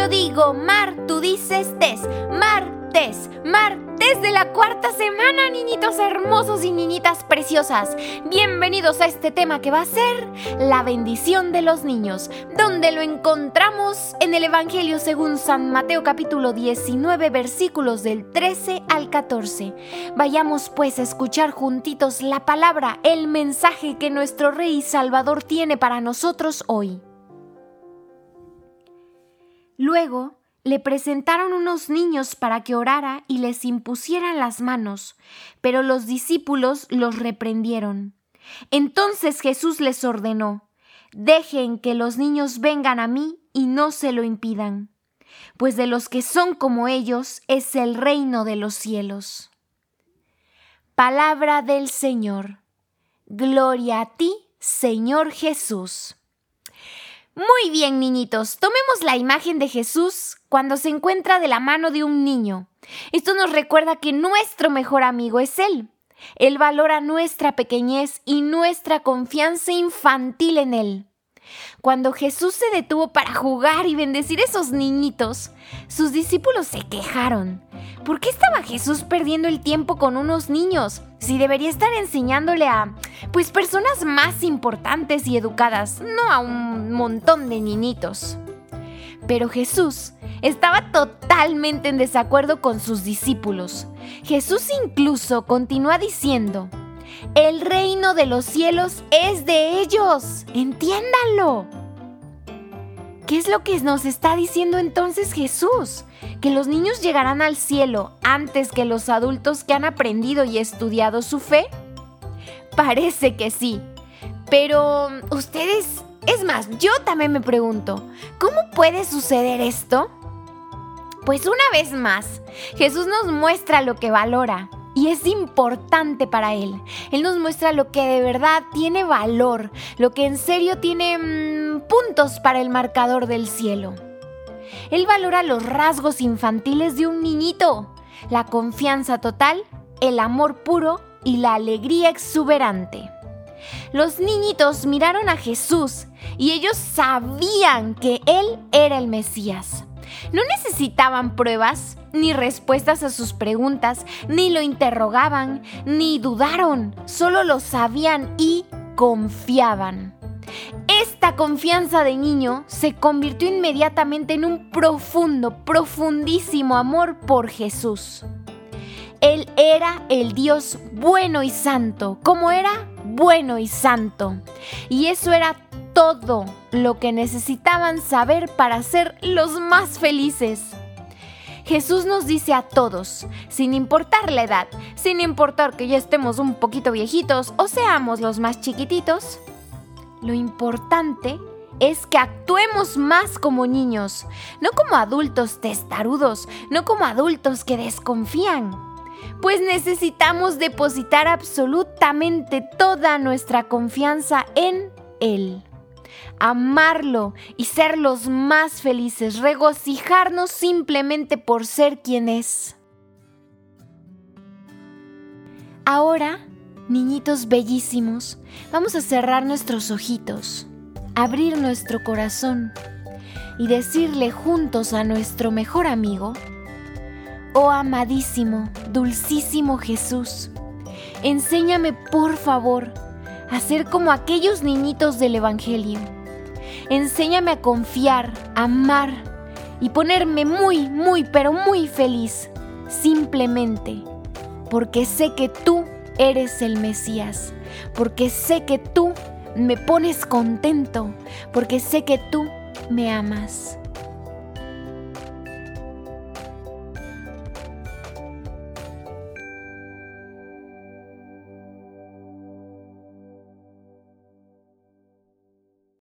Yo digo mar, tú dices tes. Martes, martes de la cuarta semana, niñitos hermosos y niñitas preciosas. Bienvenidos a este tema que va a ser la bendición de los niños, donde lo encontramos en el Evangelio según San Mateo capítulo 19 versículos del 13 al 14. Vayamos pues a escuchar juntitos la palabra, el mensaje que nuestro Rey Salvador tiene para nosotros hoy. Luego le presentaron unos niños para que orara y les impusieran las manos, pero los discípulos los reprendieron. Entonces Jesús les ordenó, Dejen que los niños vengan a mí y no se lo impidan, pues de los que son como ellos es el reino de los cielos. Palabra del Señor. Gloria a ti, Señor Jesús. Muy bien, niñitos, tomemos la imagen de Jesús cuando se encuentra de la mano de un niño. Esto nos recuerda que nuestro mejor amigo es Él. Él valora nuestra pequeñez y nuestra confianza infantil en Él. Cuando Jesús se detuvo para jugar y bendecir a esos niñitos, sus discípulos se quejaron. ¿Por qué estaba Jesús perdiendo el tiempo con unos niños si debería estar enseñándole a, pues, personas más importantes y educadas, no a un montón de niñitos? Pero Jesús estaba totalmente en desacuerdo con sus discípulos. Jesús incluso continúa diciendo, el reino de los cielos es de ellos, entiéndanlo. ¿Qué es lo que nos está diciendo entonces Jesús? ¿Que los niños llegarán al cielo antes que los adultos que han aprendido y estudiado su fe? Parece que sí. Pero ustedes, es más, yo también me pregunto, ¿cómo puede suceder esto? Pues una vez más, Jesús nos muestra lo que valora y es importante para Él. Él nos muestra lo que de verdad tiene valor, lo que en serio tiene mm, puntos para el marcador del cielo. Él valora los rasgos infantiles de un niñito, la confianza total, el amor puro y la alegría exuberante. Los niñitos miraron a Jesús y ellos sabían que Él era el Mesías. No necesitaban pruebas ni respuestas a sus preguntas, ni lo interrogaban, ni dudaron, solo lo sabían y confiaban. Esta confianza de niño se convirtió inmediatamente en un profundo, profundísimo amor por Jesús. Él era el Dios bueno y santo, como era bueno y santo. Y eso era todo lo que necesitaban saber para ser los más felices. Jesús nos dice a todos, sin importar la edad, sin importar que ya estemos un poquito viejitos o seamos los más chiquititos, lo importante es que actuemos más como niños, no como adultos testarudos, no como adultos que desconfían. Pues necesitamos depositar absolutamente toda nuestra confianza en Él amarlo y ser los más felices, regocijarnos simplemente por ser quien es. Ahora, niñitos bellísimos, vamos a cerrar nuestros ojitos, abrir nuestro corazón y decirle juntos a nuestro mejor amigo, Oh amadísimo, dulcísimo Jesús, enséñame por favor a ser como aquellos niñitos del Evangelio Enséñame a confiar, amar y ponerme muy, muy, pero muy feliz, simplemente porque sé que tú eres el Mesías, porque sé que tú me pones contento, porque sé que tú me amas.